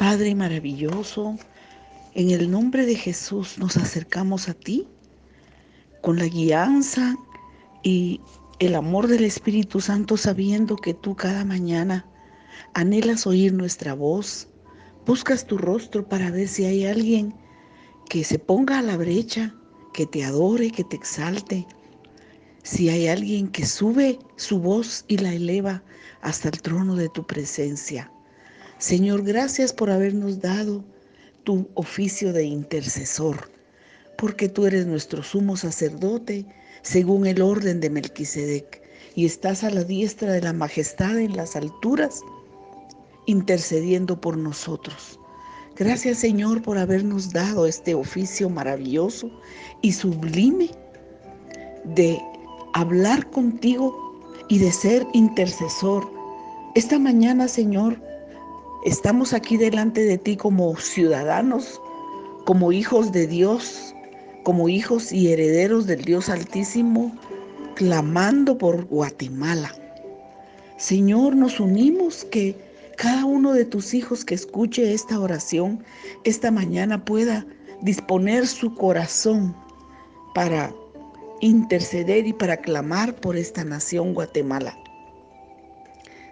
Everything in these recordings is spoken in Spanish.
Padre maravilloso, en el nombre de Jesús nos acercamos a ti con la guianza y el amor del Espíritu Santo sabiendo que tú cada mañana anhelas oír nuestra voz, buscas tu rostro para ver si hay alguien que se ponga a la brecha, que te adore, que te exalte, si hay alguien que sube su voz y la eleva hasta el trono de tu presencia. Señor, gracias por habernos dado tu oficio de intercesor, porque tú eres nuestro sumo sacerdote según el orden de Melquisedec y estás a la diestra de la majestad en las alturas, intercediendo por nosotros. Gracias Señor por habernos dado este oficio maravilloso y sublime de hablar contigo y de ser intercesor. Esta mañana, Señor, Estamos aquí delante de ti como ciudadanos, como hijos de Dios, como hijos y herederos del Dios Altísimo, clamando por Guatemala. Señor, nos unimos que cada uno de tus hijos que escuche esta oración esta mañana pueda disponer su corazón para interceder y para clamar por esta nación Guatemala.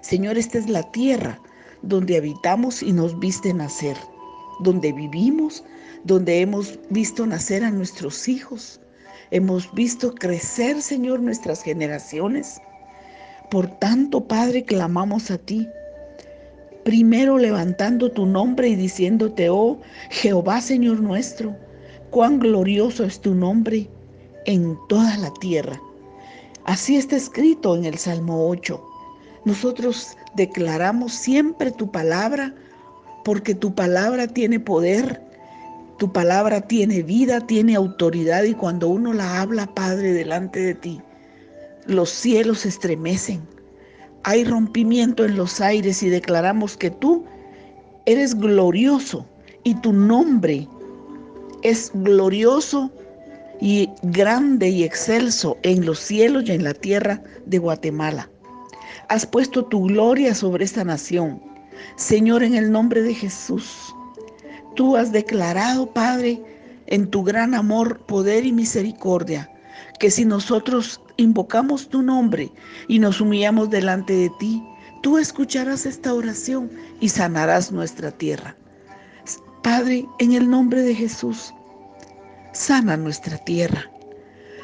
Señor, esta es la tierra donde habitamos y nos viste nacer, donde vivimos, donde hemos visto nacer a nuestros hijos, hemos visto crecer, Señor, nuestras generaciones. Por tanto, Padre, clamamos a ti, primero levantando tu nombre y diciéndote, oh Jehová, Señor nuestro, cuán glorioso es tu nombre en toda la tierra. Así está escrito en el Salmo 8. Nosotros declaramos siempre tu palabra porque tu palabra tiene poder, tu palabra tiene vida, tiene autoridad y cuando uno la habla, Padre, delante de ti, los cielos estremecen. Hay rompimiento en los aires y declaramos que tú eres glorioso y tu nombre es glorioso y grande y excelso en los cielos y en la tierra de Guatemala has puesto tu gloria sobre esta nación. Señor, en el nombre de Jesús, tú has declarado, Padre, en tu gran amor, poder y misericordia, que si nosotros invocamos tu nombre y nos humillamos delante de ti, tú escucharás esta oración y sanarás nuestra tierra. Padre, en el nombre de Jesús, sana nuestra tierra.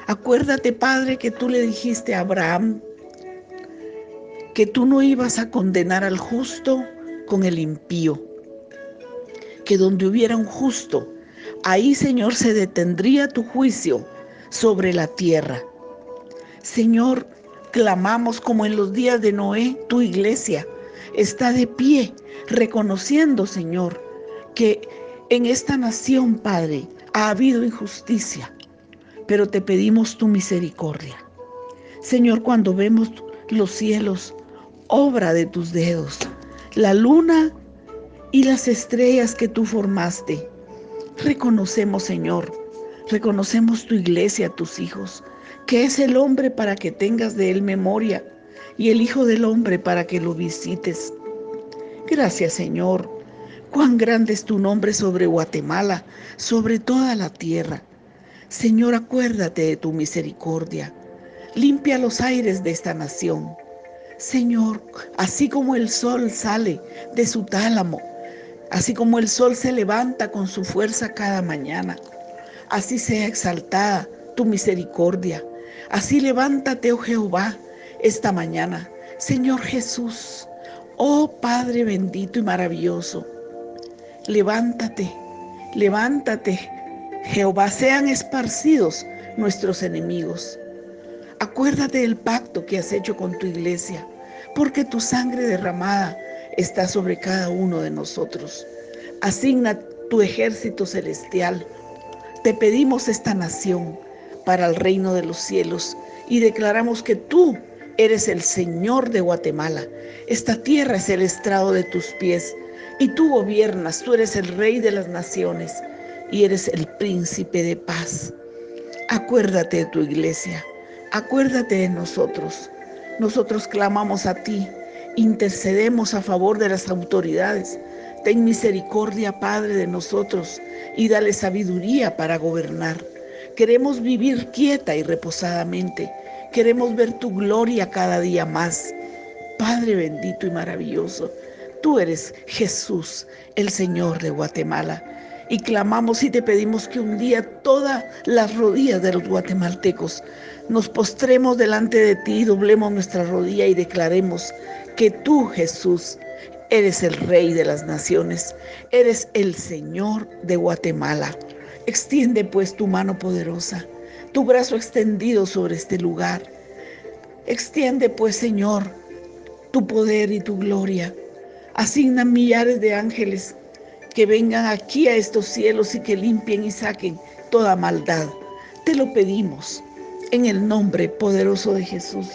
Acuérdate, Padre, que tú le dijiste a Abraham, que tú no ibas a condenar al justo con el impío, que donde hubiera un justo, ahí Señor se detendría tu juicio sobre la tierra. Señor, clamamos como en los días de Noé, tu iglesia está de pie, reconociendo, Señor, que en esta nación, Padre, ha habido injusticia, pero te pedimos tu misericordia. Señor, cuando vemos los cielos obra de tus dedos, la luna y las estrellas que tú formaste. Reconocemos, Señor, reconocemos tu iglesia, tus hijos, que es el hombre para que tengas de él memoria y el Hijo del Hombre para que lo visites. Gracias, Señor. Cuán grande es tu nombre sobre Guatemala, sobre toda la tierra. Señor, acuérdate de tu misericordia. Limpia los aires de esta nación. Señor, así como el sol sale de su tálamo, así como el sol se levanta con su fuerza cada mañana, así sea exaltada tu misericordia. Así levántate, oh Jehová, esta mañana. Señor Jesús, oh Padre bendito y maravilloso, levántate, levántate. Jehová, sean esparcidos nuestros enemigos. Acuérdate del pacto que has hecho con tu iglesia, porque tu sangre derramada está sobre cada uno de nosotros. Asigna tu ejército celestial. Te pedimos esta nación para el reino de los cielos y declaramos que tú eres el Señor de Guatemala. Esta tierra es el estrado de tus pies y tú gobiernas, tú eres el rey de las naciones y eres el príncipe de paz. Acuérdate de tu iglesia acuérdate de nosotros. Nosotros clamamos a ti, intercedemos a favor de las autoridades, Ten misericordia, Padre, de nosotros y dale sabiduría para gobernar. Queremos vivir quieta y reposadamente. Queremos ver tu gloria cada día más. Padre bendito y maravilloso, tú eres Jesús, el Señor de Guatemala. Y clamamos y te pedimos que un día todas las rodillas de los guatemaltecos nos postremos delante de ti, doblemos nuestra rodilla y declaremos que tú, Jesús, eres el Rey de las naciones, eres el Señor de Guatemala. Extiende pues tu mano poderosa, tu brazo extendido sobre este lugar. Extiende pues, Señor, tu poder y tu gloria. Asigna millares de ángeles que vengan aquí a estos cielos y que limpien y saquen toda maldad. Te lo pedimos en el nombre poderoso de Jesús.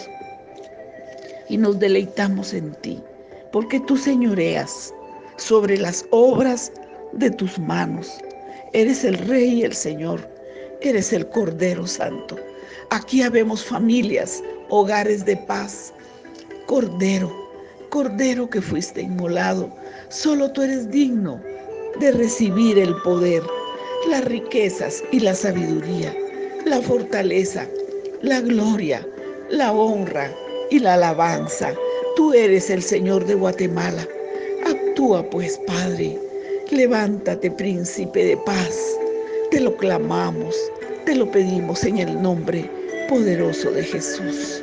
Y nos deleitamos en ti, porque tú señoreas sobre las obras de tus manos. Eres el Rey y el Señor, eres el Cordero Santo. Aquí habemos familias, hogares de paz. Cordero, Cordero que fuiste inmolado, solo tú eres digno de recibir el poder, las riquezas y la sabiduría, la fortaleza, la gloria, la honra y la alabanza. Tú eres el Señor de Guatemala. Actúa pues, Padre. Levántate, príncipe de paz. Te lo clamamos, te lo pedimos en el nombre poderoso de Jesús.